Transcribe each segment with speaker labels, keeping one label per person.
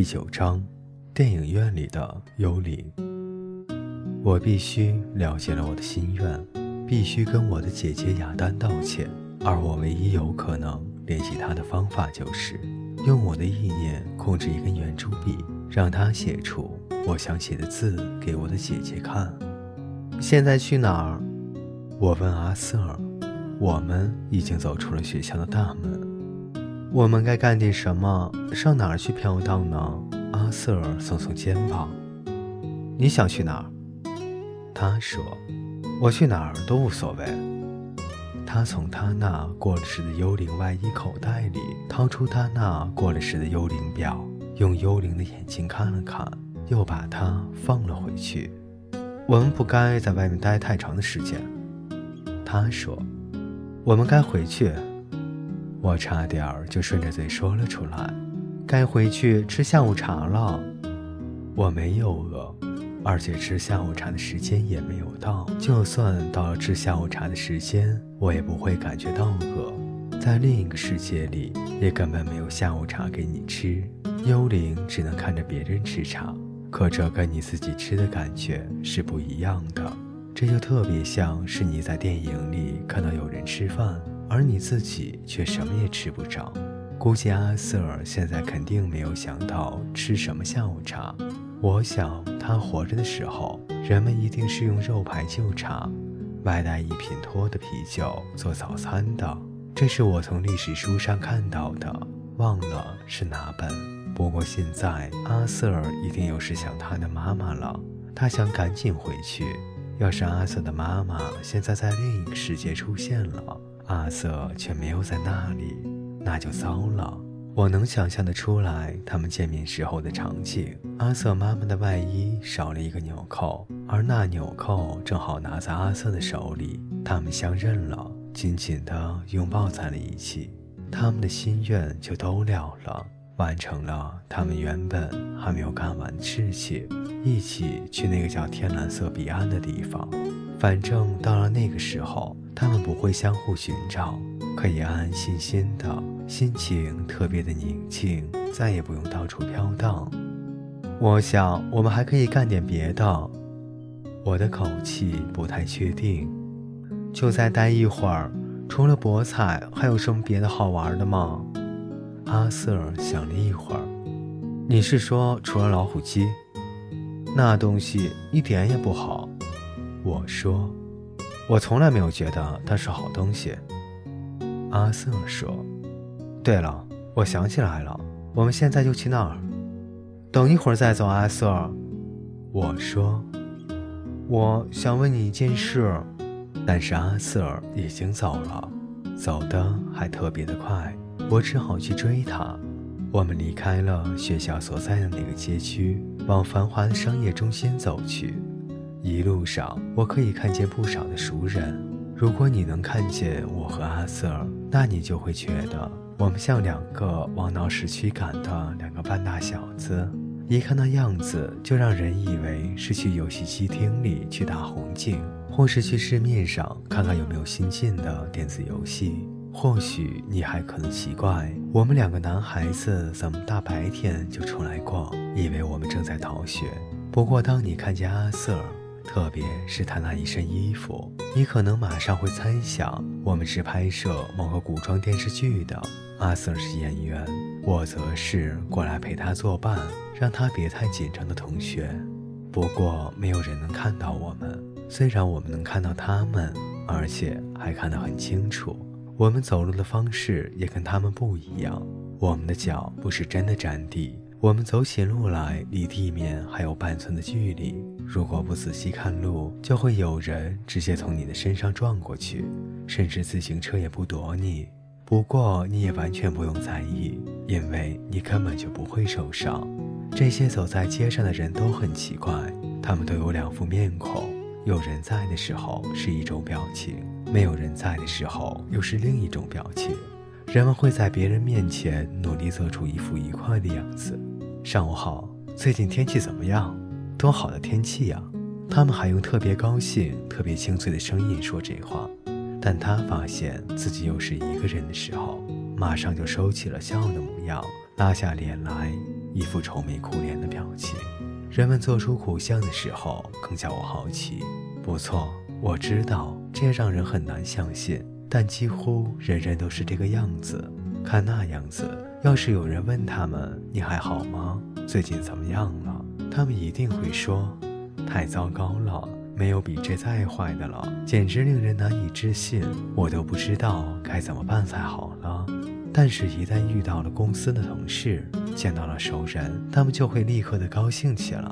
Speaker 1: 第九章，电影院里的幽灵。我必须了解了我的心愿，必须跟我的姐姐雅丹道歉，而我唯一有可能联系她的方法就是用我的意念控制一根圆珠笔，让她写出我想写的字给我的姐姐看。现在去哪儿？我问阿瑟。我们已经走出了学校的大门。我们该干点什么？上哪儿去飘荡呢？阿瑟耸耸肩膀。你想去哪儿？他说：“我去哪儿都无所谓。”他从他那过了时的幽灵外衣口袋里掏出他那过了时的幽灵表，用幽灵的眼睛看了看，又把它放了回去。我们不该在外面待太长的时间，他说：“我们该回去。”我差点儿就顺着嘴说了出来，该回去吃下午茶了。我没有饿，而且吃下午茶的时间也没有到。就算到了吃下午茶的时间，我也不会感觉到饿。在另一个世界里，也根本没有下午茶给你吃。幽灵只能看着别人吃茶，可这跟你自己吃的感觉是不一样的。这就特别像是你在电影里看到有人吃饭。而你自己却什么也吃不着，估计阿瑟尔现在肯定没有想到吃什么下午茶。我想他活着的时候，人们一定是用肉排就茶，外带一品脱的啤酒做早餐的。这是我从历史书上看到的，忘了是哪本。不过现在阿瑟尔一定又是想他的妈妈了，他想赶紧回去。要是阿瑟的妈妈现在在另一个世界出现了。阿瑟却没有在那里，那就糟了。我能想象得出来他们见面时候的场景。阿瑟妈妈的外衣少了一个纽扣，而那纽扣正好拿在阿瑟的手里。他们相认了，紧紧地拥抱在了一起。他们的心愿就都了了，完成了他们原本还没有干完的事情，一起去那个叫天蓝色彼岸的地方。反正到了那个时候。他们不会相互寻找，可以安安心心的，心情特别的宁静，再也不用到处飘荡。我想，我们还可以干点别的。我的口气不太确定。就再待一会儿。除了博彩，还有什么别的好玩的吗？阿瑟想了一会儿。你是说除了老虎机？那东西一点也不好。我说。我从来没有觉得它是好东西。阿瑟说：“对了，我想起来了，我们现在就去那儿。等一会儿再走。”阿瑟，我说：“我想问你一件事。”但是阿瑟已经走了，走的还特别的快，我只好去追他。我们离开了学校所在的那个街区，往繁华的商业中心走去。一路上，我可以看见不少的熟人。如果你能看见我和阿瑟，那你就会觉得我们像两个往闹市区赶的两个半大小子。一看那样子，就让人以为是去游戏机厅里去打红警，或是去市面上看看有没有新进的电子游戏。或许你还可能奇怪，我们两个男孩子怎么大白天就出来逛，以为我们正在逃学。不过，当你看见阿瑟，特别是他那一身衣服，你可能马上会猜想，我们是拍摄某个古装电视剧的。阿瑟是演员，我则是过来陪他作伴，让他别太紧张的同学。不过，没有人能看到我们，虽然我们能看到他们，而且还看得很清楚。我们走路的方式也跟他们不一样，我们的脚不是真的沾地。我们走起路来，离地面还有半寸的距离。如果不仔细看路，就会有人直接从你的身上撞过去，甚至自行车也不躲你。不过你也完全不用在意，因为你根本就不会受伤。这些走在街上的人都很奇怪，他们都有两副面孔：有人在的时候是一种表情，没有人在的时候又是另一种表情。人们会在别人面前努力做出一副愉快的样子。上午好，最近天气怎么样？多好的天气呀！他们还用特别高兴、特别清脆的声音说这话。但他发现自己又是一个人的时候，马上就收起了笑的模样，拉下脸来，一副愁眉苦脸的表情。人们做出苦相的时候，更叫我好奇。不错，我知道这让人很难相信，但几乎人人都是这个样子。看那样子，要是有人问他们你还好吗？最近怎么样了？他们一定会说：太糟糕了，没有比这再坏的了，简直令人难以置信。我都不知道该怎么办才好了。但是，一旦遇到了公司的同事，见到了熟人，他们就会立刻的高兴起来，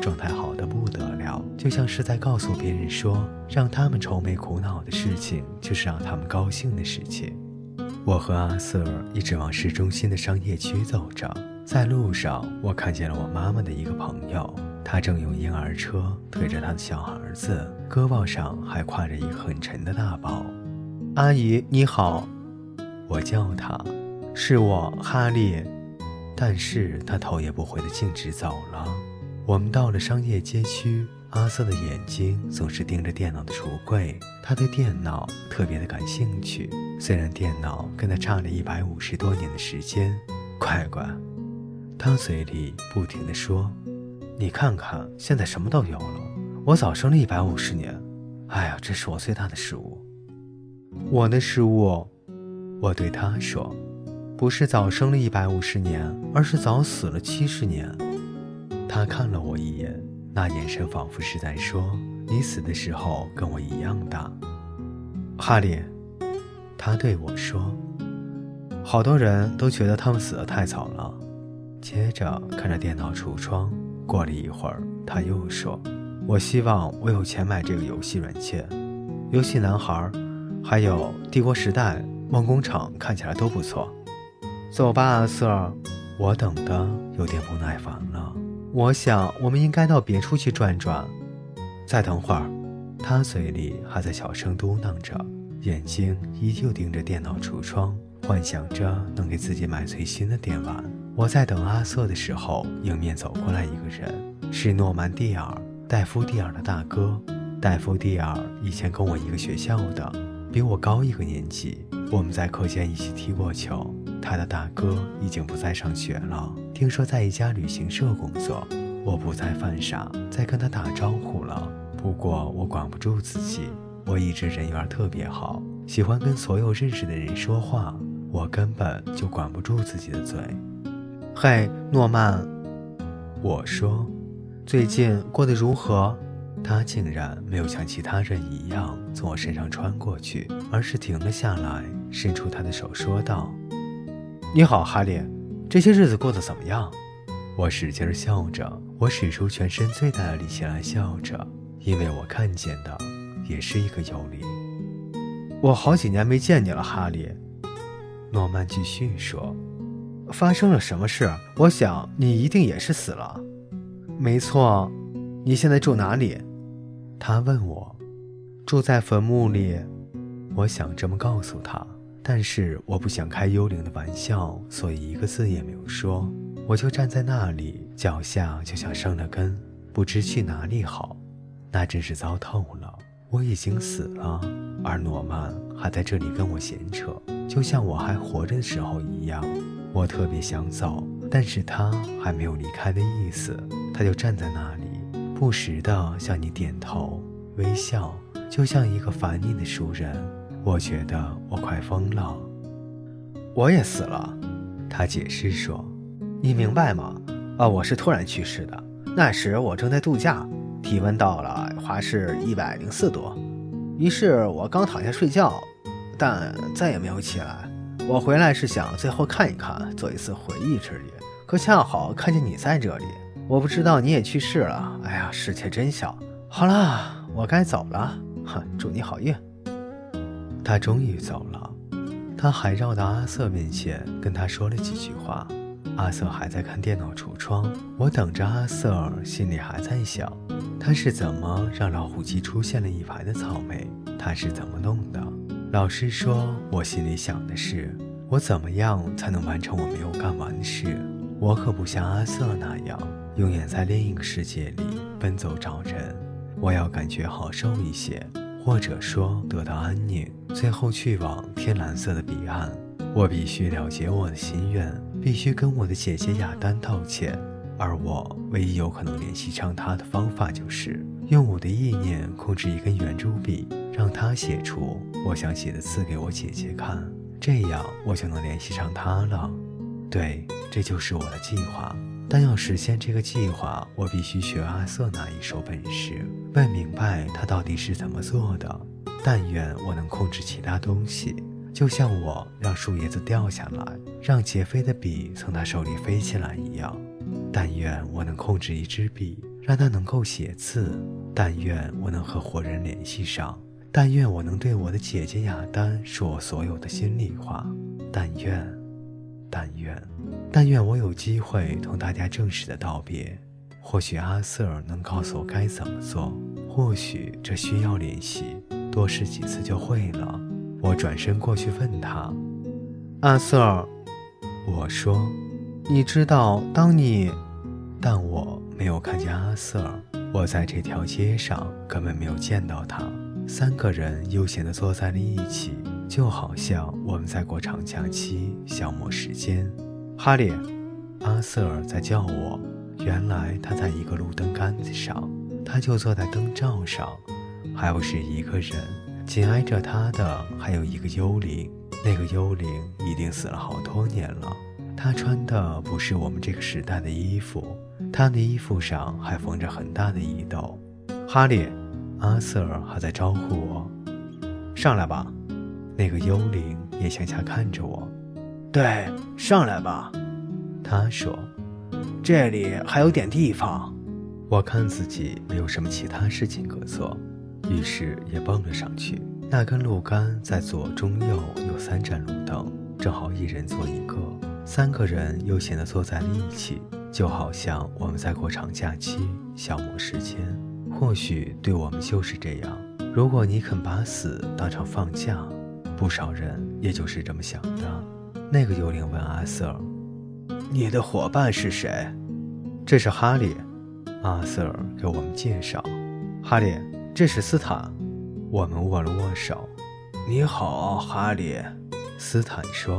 Speaker 1: 状态好的不得了，就像是在告诉别人说，让他们愁眉苦恼的事情，就是让他们高兴的事情。我和阿瑟一直往市中心的商业区走着，在路上，我看见了我妈妈的一个朋友，他正用婴儿车推着他的小儿子，胳膊上还挎着一个很沉的大包。阿姨你好。我叫他，是我哈利，但是他头也不回的径直走了。我们到了商业街区，阿瑟的眼睛总是盯着电脑的橱柜，他对电脑特别的感兴趣。虽然电脑跟他差了一百五十多年的时间，乖乖，他嘴里不停的说：“你看看，现在什么都有了。我早生了一百五十年，哎呀，这是我最大的失误，我的失误。”我对他说：“不是早生了一百五十年，而是早死了七十年。”他看了我一眼，那眼神仿佛是在说：“你死的时候跟我一样大。”哈利，他对我说：“好多人都觉得他们死得太早了。”接着看着电脑橱窗，过了一会儿，他又说：“我希望我有钱买这个游戏软件，游戏男孩，还有帝国时代。”梦工厂看起来都不错，走吧，阿瑟。我等的有点不耐烦了。我想我们应该到别处去转转。再等会儿，他嘴里还在小声嘟囔着，眼睛依旧盯着电脑橱窗，幻想着能给自己买最新的电玩。我在等阿瑟的时候，迎面走过来一个人，是诺曼蒂尔，戴夫蒂尔的大哥。戴夫蒂尔以前跟我一个学校的，比我高一个年级。我们在课间一起踢过球。他的大哥已经不再上学了，听说在一家旅行社工作。我不再犯傻，再跟他打招呼了。不过我管不住自己，我一直人缘特别好，喜欢跟所有认识的人说话。我根本就管不住自己的嘴。嘿，诺曼，我说，最近过得如何？他竟然没有像其他人一样从我身上穿过去，而是停了下来，伸出他的手说道：“你好，哈利，这些日子过得怎么样？”我使劲笑着，我使出全身最大的力气来笑着，因为我看见的也是一个幽灵。我好几年没见你了，哈利。诺曼继续说：“发生了什么事？我想你一定也是死了。”没错，你现在住哪里？他问我，住在坟墓里，我想这么告诉他，但是我不想开幽灵的玩笑，所以一个字也没有说。我就站在那里，脚下就像生了根，不知去哪里好。那真是糟透了，我已经死了，而诺曼还在这里跟我闲扯，就像我还活着的时候一样。我特别想走，但是他还没有离开的意思，他就站在那里。不时地向你点头微笑，就像一个烦你的熟人。我觉得我快疯了。我也死了，他解释说：“你明白吗？啊，我是突然去世的。那时我正在度假，体温到了华氏一百零四度。于是我刚躺下睡觉，但再也没有起来。我回来是想最后看一看，做一次回忆之旅，可恰好看见你在这里。”我不知道你也去世了。哎呀，世界真小。好了，我该走了。哼，祝你好运。他终于走了。他还绕到阿瑟面前，跟他说了几句话。阿瑟还在看电脑橱窗。我等着阿瑟，心里还在想，他是怎么让老虎机出现了一排的草莓？他是怎么弄的？老师说，我心里想的是，我怎么样才能完成我没有干完的事？我可不像阿瑟那样。永远在另一个世界里奔走找人，我要感觉好受一些，或者说得到安宁，最后去往天蓝色的彼岸。我必须了结我的心愿，必须跟我的姐姐雅丹道歉。而我唯一有可能联系上他的方法，就是用我的意念控制一根圆珠笔，让他写出我想写的字给我姐姐看，这样我就能联系上他了。对，这就是我的计划。但要实现这个计划，我必须学阿瑟那一手本事，问明白他到底是怎么做的。但愿我能控制其他东西，就像我让树叶子掉下来，让杰飞的笔从他手里飞起来一样。但愿我能控制一支笔，让它能够写字；但愿我能和活人联系上；但愿我能对我的姐姐雅丹说我所有的心里话；但愿，但愿，但愿我有机会同大家正式的道别。或许阿瑟尔能告诉我该怎么做，或许这需要练习，多试几次就会了。我转身过去问他：“阿瑟尔，我说。”你知道，当你，但我没有看见阿瑟尔。我在这条街上根本没有见到他。三个人悠闲地坐在了一起，就好像我们在过长假期，消磨时间。哈利，阿瑟尔在叫我。原来他在一个路灯杆子上，他就坐在灯罩上，还不是一个人。紧挨着他的还有一个幽灵，那个幽灵一定死了好多年了。他穿的不是我们这个时代的衣服，他的衣服上还缝着很大的衣兜。哈利，阿瑟尔还在招呼我，上来吧。那个幽灵也向下看着我。
Speaker 2: 对，上来吧。
Speaker 1: 他说：“
Speaker 2: 这里还有点地方。”
Speaker 1: 我看自己没有什么其他事情可做，于是也蹦了上去。那根路杆在左、中、右有三盏路灯，正好一人坐一个。三个人悠闲地坐在了一起，就好像我们在过长假期，消磨时间。或许对我们就是这样。如果你肯把死当成放假，不少人也就是这么想的。那个幽灵问阿瑟：“
Speaker 2: 你的伙伴是谁？”“
Speaker 1: 这是哈利。”阿瑟给我们介绍。“哈利，这是斯坦。”我们握了握手。
Speaker 2: “你好，哈利。”
Speaker 1: 斯坦说。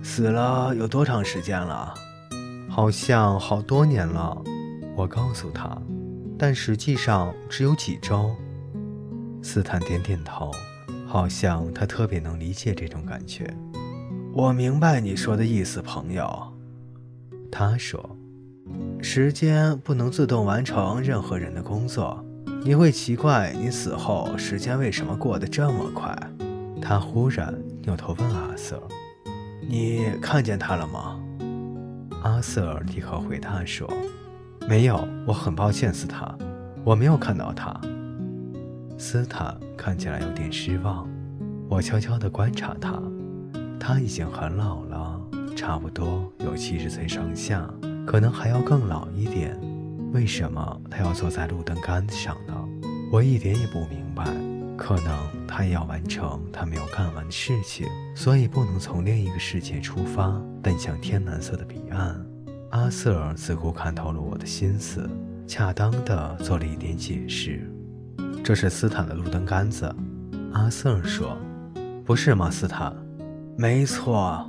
Speaker 2: 死了有多长时间了？
Speaker 1: 好像好多年了。我告诉他，但实际上只有几周。斯坦点点头，好像他特别能理解这种感觉。
Speaker 2: 我明白你说的意思，朋友。
Speaker 1: 他说：“
Speaker 2: 时间不能自动完成任何人的工作。你会奇怪你死后时间为什么过得这么快。”
Speaker 1: 他忽然扭头问阿瑟。
Speaker 2: 你看见他了吗？
Speaker 1: 阿瑟立刻回答说：“没有，我很抱歉，斯坦，我没有看到他。”斯坦看起来有点失望。我悄悄地观察他，他已经很老了，差不多有七十岁上下，可能还要更老一点。为什么他要坐在路灯杆子上呢？我一点也不明白。可能他也要完成他没有干完的事情，所以不能从另一个世界出发，奔向天蓝色的彼岸。阿瑟尔似乎看透了我的心思，恰当的做了一点解释。这是斯坦的路灯杆子，阿瑟尔说：“不是吗，斯坦？”“
Speaker 2: 没错。”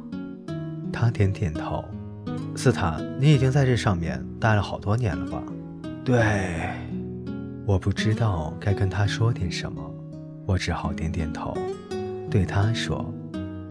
Speaker 1: 他点点头。“斯坦，你已经在这上面待了好多年了吧？”“
Speaker 2: 对。”
Speaker 1: 我不知道该跟他说点什么。我只好点点头，对他说：“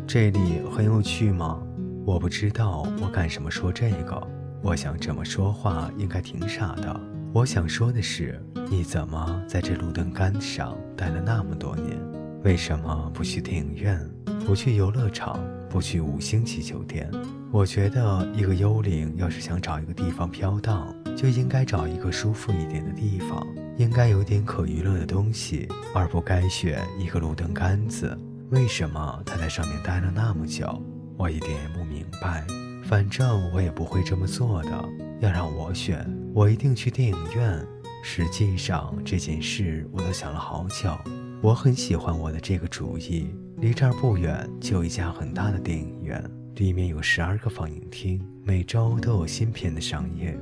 Speaker 1: 这里很有趣吗？”我不知道我干什么说这个。我想这么说话应该挺傻的。我想说的是，你怎么在这路灯杆上待了那么多年？为什么不去电影院？不去游乐场？不去五星级酒店？我觉得一个幽灵要是想找一个地方飘荡，就应该找一个舒服一点的地方。应该有点可娱乐的东西，而不该选一个路灯杆子。为什么他在上面待了那么久？我一点也不明白。反正我也不会这么做的。要让我选，我一定去电影院。实际上这件事我都想了好久。我很喜欢我的这个主意。离这儿不远就有一家很大的电影院，里面有十二个放映厅，每周都有新片的上映。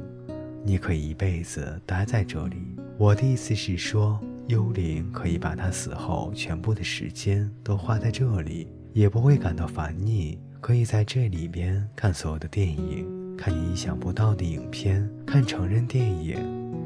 Speaker 1: 你可以一辈子待在这里。我的意思是说，幽灵可以把他死后全部的时间都花在这里，也不会感到烦腻，可以在这里边看所有的电影，看你意想不到的影片，看成人电影，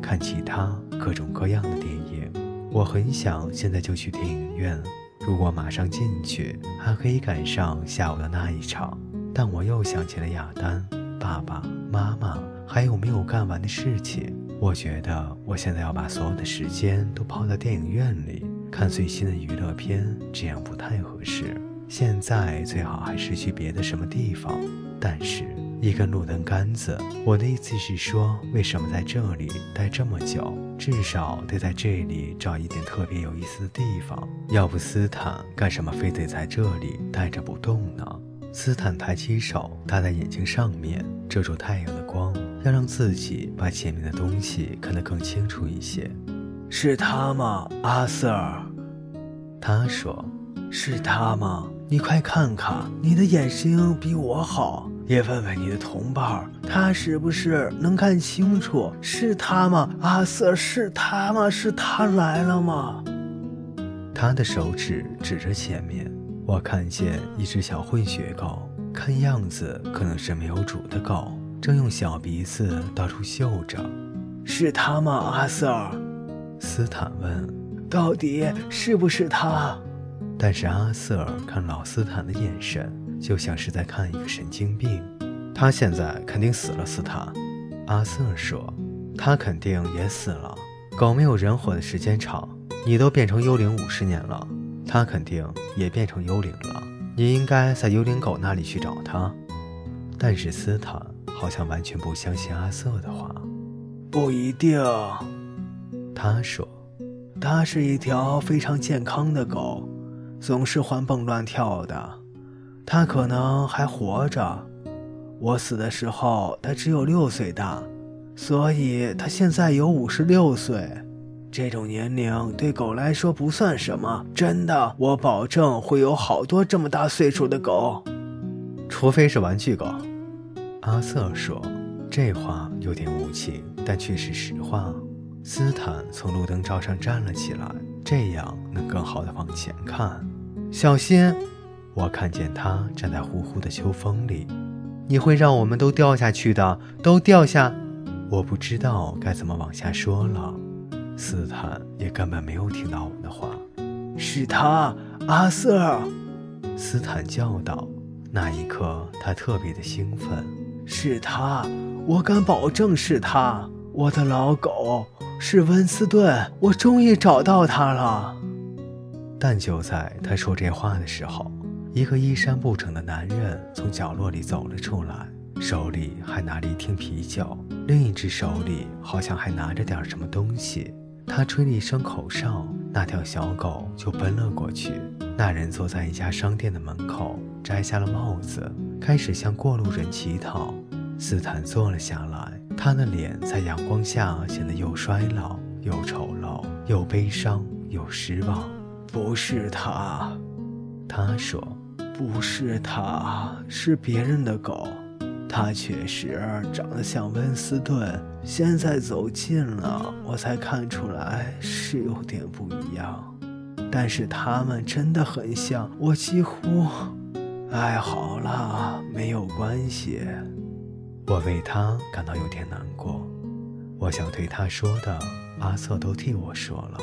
Speaker 1: 看其他各种各样的电影。我很想现在就去电影院，如果马上进去，还可以赶上下午的那一场。但我又想起了亚丹、爸爸妈妈，还有没有干完的事情。我觉得我现在要把所有的时间都泡在电影院里看最新的娱乐片，这样不太合适。现在最好还是去别的什么地方。但是，一根路灯杆子，我的意思是说，为什么在这里待这么久？至少得在这里找一点特别有意思的地方。要不斯坦干什么非得在这里待着不动呢？斯坦抬起手搭在眼睛上面，遮住太阳的光。要让自己把前面的东西看得更清楚一些。
Speaker 2: 是他吗，阿瑟？
Speaker 1: 他说：“
Speaker 2: 是他吗？你快看看，你的眼睛比我好。也问问你的同伴，他是不是能看清楚？是他吗，阿瑟？是他吗？是他来了吗？”
Speaker 1: 他的手指指着前面，我看见一只小混血狗，看样子可能是没有主的狗。正用小鼻子到处嗅着，
Speaker 2: 是他吗，阿瑟？
Speaker 1: 斯坦问。
Speaker 2: 到底是不是他？
Speaker 1: 但是阿瑟看老斯坦的眼神，就像是在看一个神经病。他现在肯定死了，斯坦。阿瑟说。他肯定也死了。狗没有人活的时间长。你都变成幽灵五十年了，他肯定也变成幽灵了。你应该在幽灵狗那里去找他。但是斯坦。好像完全不相信阿瑟的话，
Speaker 2: 不一定。
Speaker 1: 他说：“
Speaker 2: 它是一条非常健康的狗，总是欢蹦乱跳的。它可能还活着。我死的时候，它只有六岁大，所以它现在有五十六岁。这种年龄对狗来说不算什么，真的。我保证会有好多这么大岁数的狗，
Speaker 1: 除非是玩具狗。”阿瑟说：“这话有点无情，但却是实话。”斯坦从路灯罩上站了起来，这样能更好的往前看。小心！我看见他站在呼呼的秋风里，你会让我们都掉下去的，都掉下！我不知道该怎么往下说了。斯坦也根本没有听到我们的话。
Speaker 2: 是他，阿瑟！
Speaker 1: 斯坦叫道。那一刻，他特别的兴奋。
Speaker 2: 是他，我敢保证是他。我的老狗是温斯顿，我终于找到他了。
Speaker 1: 但就在他说这话的时候，一个衣衫不整的男人从角落里走了出来，手里还拿着一听啤酒，另一只手里好像还拿着点什么东西。他吹了一声口哨，那条小狗就奔了过去。那人坐在一家商店的门口，摘下了帽子，开始向过路人乞讨。斯坦坐了下来，他的脸在阳光下显得又衰老又丑陋，又悲伤又失望。
Speaker 2: 不是他，
Speaker 1: 他说，
Speaker 2: 不是他，是别人的狗。他确实长得像温斯顿，现在走近了，我才看出来是有点不一样。但是他们真的很像，我几乎……哎，好了，没有关系。
Speaker 1: 我为他感到有点难过。我想对他说的，阿瑟都替我说了。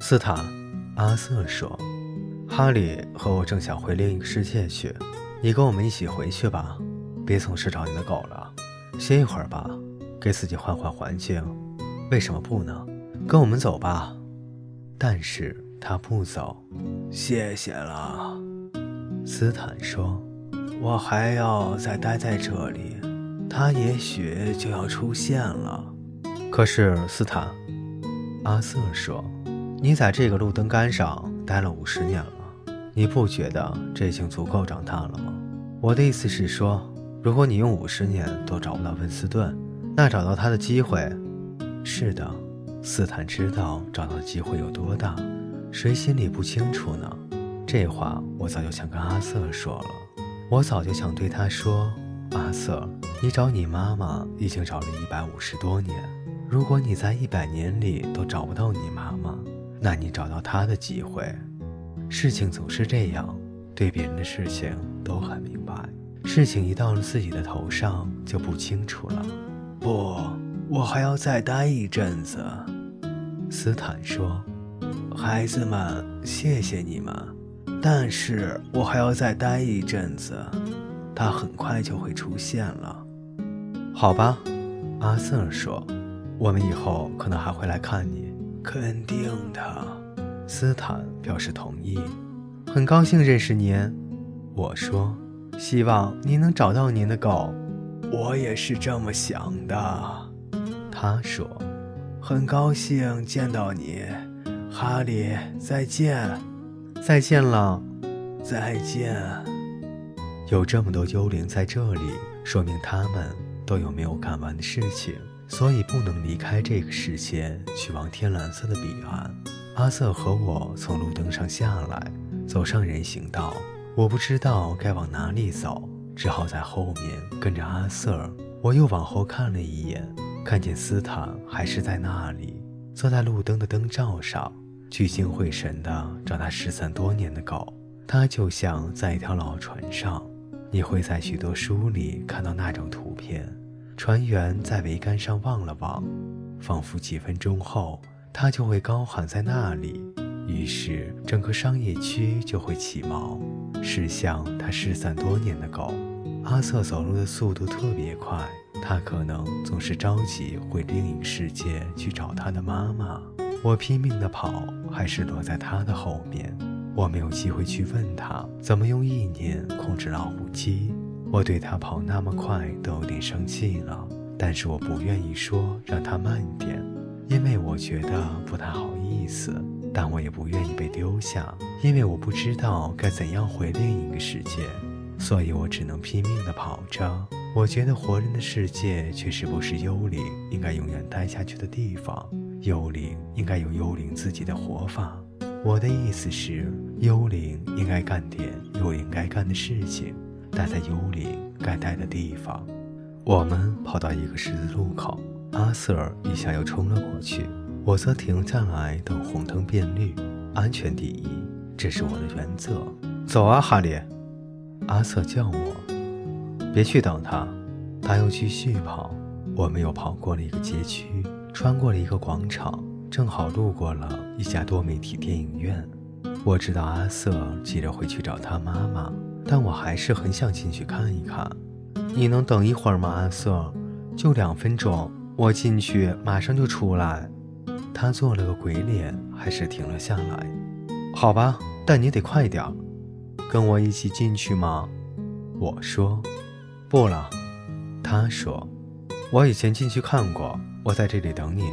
Speaker 1: 斯坦，阿瑟说：“哈利和我正想回另一个世界去，你跟我们一起回去吧，别总是找你的狗了，歇一会儿吧，给自己换换环境。为什么不呢？跟我们走吧。”但是。他不走，
Speaker 2: 谢谢了，
Speaker 1: 斯坦说：“
Speaker 2: 我还要再待在这里，他也许就要出现了。”
Speaker 1: 可是斯坦，阿瑟说：“你在这个路灯杆上待了五十年了，你不觉得这已经足够长大了吗？”我的意思是说，如果你用五十年都找不到温斯顿，那找到他的机会……是的，斯坦知道找到机会有多大。谁心里不清楚呢？这话我早就想跟阿瑟说了。我早就想对他说：“阿瑟，你找你妈妈已经找了一百五十多年。如果你在一百年里都找不到你妈妈，那你找到他的机会……事情总是这样，对别人的事情都很明白，事情一到了自己的头上就不清楚了。
Speaker 2: 不，我还要再待一阵子。
Speaker 1: 斯坦说：“
Speaker 2: 孩子们，谢谢你们，但是我还要再待一阵子。他很快就会出现了。”
Speaker 1: 好吧，阿瑟说：“我们以后可能还会来看你。”
Speaker 2: 肯定的，
Speaker 1: 斯坦表示同意。很高兴认识您，我说：“希望您能找到您的狗。”
Speaker 2: 我也是这么想的，
Speaker 1: 他说：“
Speaker 2: 很高兴见到你，哈利，再见，
Speaker 1: 再见了，
Speaker 2: 再见。”
Speaker 1: 有这么多幽灵在这里，说明他们都有没有干完的事情，所以不能离开这个世界去往天蓝色的彼岸。阿瑟和我从路灯上下来，走上人行道，我不知道该往哪里走。只好在后面跟着阿瑟。我又往后看了一眼，看见斯坦还是在那里，坐在路灯的灯罩上，聚精会神地找他失散多年的狗。他就像在一条老船上，你会在许多书里看到那种图片：船员在桅杆上望了望，仿佛几分钟后，他就会高喊在那里，于是整个商业区就会起锚，驶向他失散多年的狗。阿瑟走路的速度特别快，他可能总是着急回另一世界去找他的妈妈。我拼命地跑，还是落在他的后面。我没有机会去问他怎么用意念控制老虎机。我对他跑那么快都有点生气了，但是我不愿意说让他慢点，因为我觉得不太好意思。但我也不愿意被丢下，因为我不知道该怎样回另一个世界。所以我只能拼命地跑着。我觉得活人的世界确实不是幽灵应该永远待下去的地方。幽灵应该有幽灵自己的活法。我的意思是，幽灵应该干点幽灵该干的事情，待在幽灵该待的地方。我们跑到一个十字路口，阿瑟一下又冲了过去，我则停下来等红灯变绿。安全第一，这是我的原则。走啊，哈利。阿瑟叫我别去等他，他又继续跑。我们又跑过了一个街区，穿过了一个广场，正好路过了一家多媒体电影院。我知道阿瑟急着回去找他妈妈，但我还是很想进去看一看。你能等一会儿吗，阿瑟？就两分钟，我进去马上就出来。他做了个鬼脸，还是停了下来。好吧，但你得快点。跟我一起进去吗？我说，不了。他说，我以前进去看过，我在这里等你，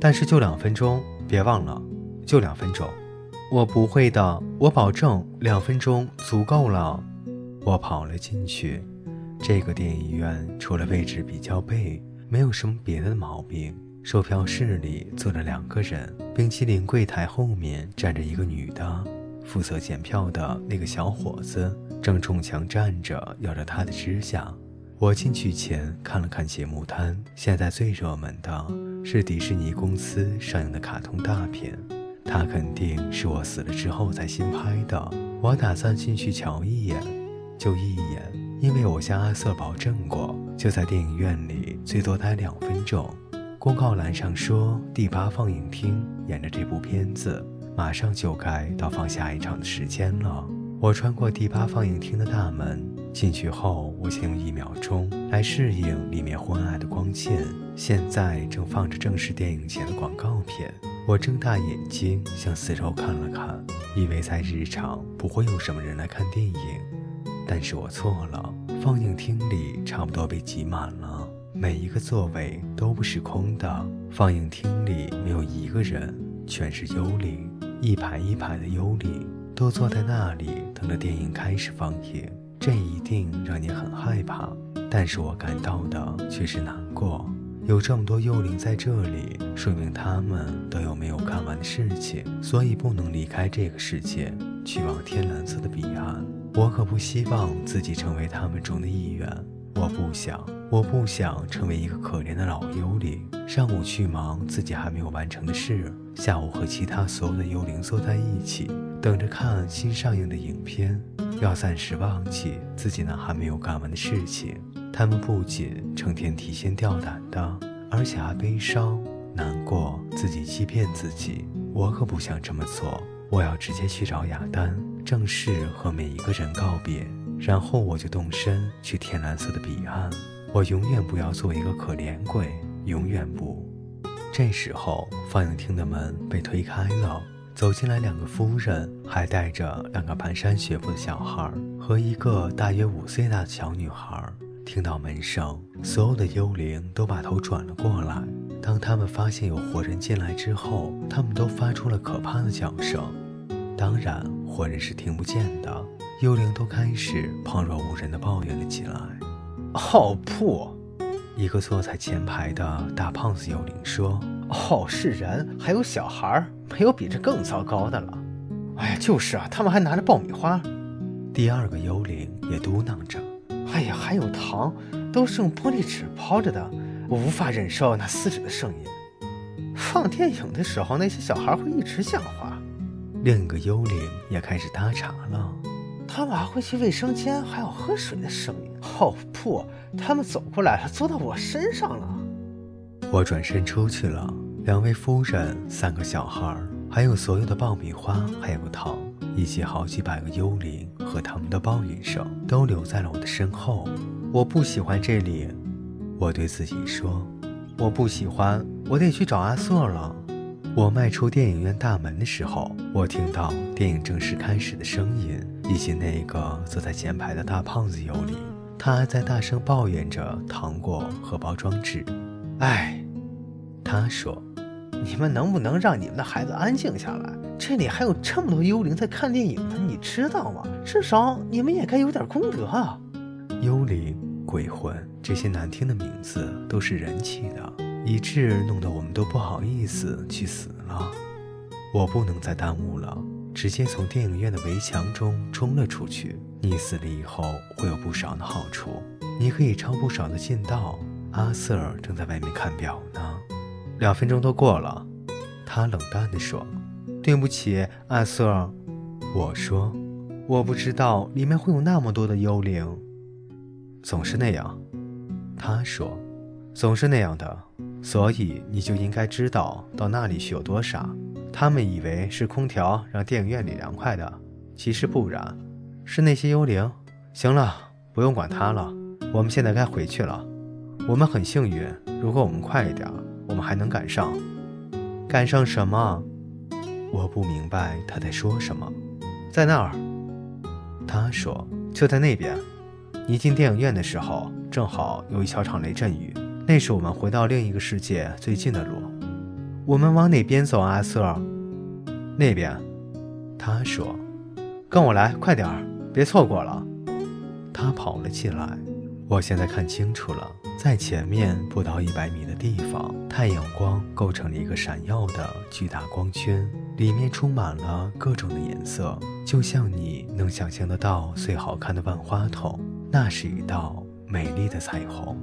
Speaker 1: 但是就两分钟，别忘了，就两分钟。我不会的，我保证，两分钟足够了。我跑了进去，这个电影院除了位置比较背，没有什么别的毛病。售票室里坐着两个人，冰淇淋柜台后面站着一个女的。负责检票的那个小伙子正冲墙站着，咬着他的指甲。我进去前看了看节目单，现在最热门的是迪士尼公司上映的卡通大片，它肯定是我死了之后才新拍的。我打算进去瞧一眼，就一眼，因为我向阿瑟保证过，就在电影院里最多待两分钟。公告栏上说，第八放映厅演着这部片子。马上就该到放下一场的时间了。我穿过第八放映厅的大门进去后，我先用一秒钟来适应里面昏暗的光线。现在正放着正式电影前的广告片。我睁大眼睛向四周看了看，以为在日常不会有什么人来看电影，但是我错了。放映厅里差不多被挤满了，每一个座位都不是空的。放映厅里没有一个人，全是幽灵。一排一排的幽灵都坐在那里，等着电影开始放映。这一定让你很害怕，但是我感到的却是难过。有这么多幽灵在这里，说明他们都有没有看完的事情，所以不能离开这个世界，去往天蓝色的彼岸。我可不希望自己成为他们中的一员。我不想，我不想成为一个可怜的老幽灵。上午去忙自己还没有完成的事，下午和其他所有的幽灵坐在一起，等着看新上映的影片，要暂时忘记自己那还没有干完的事情。他们不仅成天提心吊胆的，而且还悲伤难过，自己欺骗自己。我可不想这么做，我要直接去找亚丹，正式和每一个人告别，然后我就动身去天蓝色的彼岸。我永远不要做一个可怜鬼，永远不。这时候，放映厅的门被推开了。走进来两个夫人，还带着两个蹒跚学步的小孩和一个大约五岁大的小女孩。听到门声，所有的幽灵都把头转了过来。当他们发现有活人进来之后，他们都发出了可怕的叫声。当然，活人是听不见的。幽灵都开始旁若无人地抱怨了起来：“
Speaker 2: 好破！”
Speaker 1: 一个坐在前排的大胖子幽灵说：“
Speaker 2: 哦，是人，还有小孩儿。”没有比这更糟糕的了。哎呀，就是啊，他们还拿着爆米花。
Speaker 1: 第二个幽灵也嘟囔着：“
Speaker 2: 哎呀，还有糖，都是用玻璃纸包着的，我无法忍受那撕纸的声音。放电影的时候，那些小孩会一直讲话。”
Speaker 1: 另一个幽灵也开始搭茬了：“
Speaker 2: 他们还会去卫生间，还有喝水的声音。好破！他们走过来了，坐到我身上了。”
Speaker 1: 我转身出去了。两位夫人、三个小孩，还有所有的爆米花，还有糖，以及好几百个幽灵和他们的抱怨声，都留在了我的身后。我不喜欢这里，我对自己说：“我不喜欢，我得去找阿瑟了。”我迈出电影院大门的时候，我听到电影正式开始的声音，以及那个坐在前排的大胖子幽灵，他还在大声抱怨着糖果和包装纸。
Speaker 2: 哎，
Speaker 1: 他说。
Speaker 2: 你们能不能让你们的孩子安静下来？这里还有这么多幽灵在看电影呢，你知道吗？至少你们也该有点功德啊！
Speaker 1: 幽灵、鬼魂这些难听的名字都是人起的，以致弄得我们都不好意思去死了。我不能再耽误了，直接从电影院的围墙中冲了出去。你死了以后会有不少的好处，你可以抄不少的近道。阿瑟尔正在外面看表呢。两分钟都过了，他冷淡地说：“
Speaker 2: 对不起，阿瑟。”
Speaker 1: 我说：“
Speaker 2: 我不知道里面会有那么多的幽灵。”
Speaker 1: 总是那样，他说：“总是那样的，所以你就应该知道到那里去有多傻。他们以为是空调让电影院里凉快的，其实不然，是那些幽灵。行了，不用管他了，我们现在该回去了。我们很幸运，如果我们快一点。”我们还能赶上，
Speaker 2: 赶上什么？
Speaker 1: 我不明白他在说什么。
Speaker 2: 在那儿，
Speaker 1: 他说
Speaker 2: 就在那边。你进电影院的时候，正好有一小场雷阵雨，那是我们回到另一个世界最近的路。我们往哪边走，阿瑟？
Speaker 1: 那边。他说：“
Speaker 2: 跟我来，快点儿，别错过了。”
Speaker 1: 他跑了起来。我现在看清楚了。在前面不到一百米的地方，太阳光构成了一个闪耀的巨大光圈，里面充满了各种的颜色，就像你能想象得到最好看的万花筒。那是一道美丽的彩虹。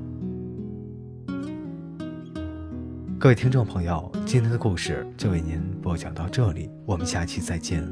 Speaker 1: 各位听众朋友，今天的故事就为您播讲到这里，我们下期再见。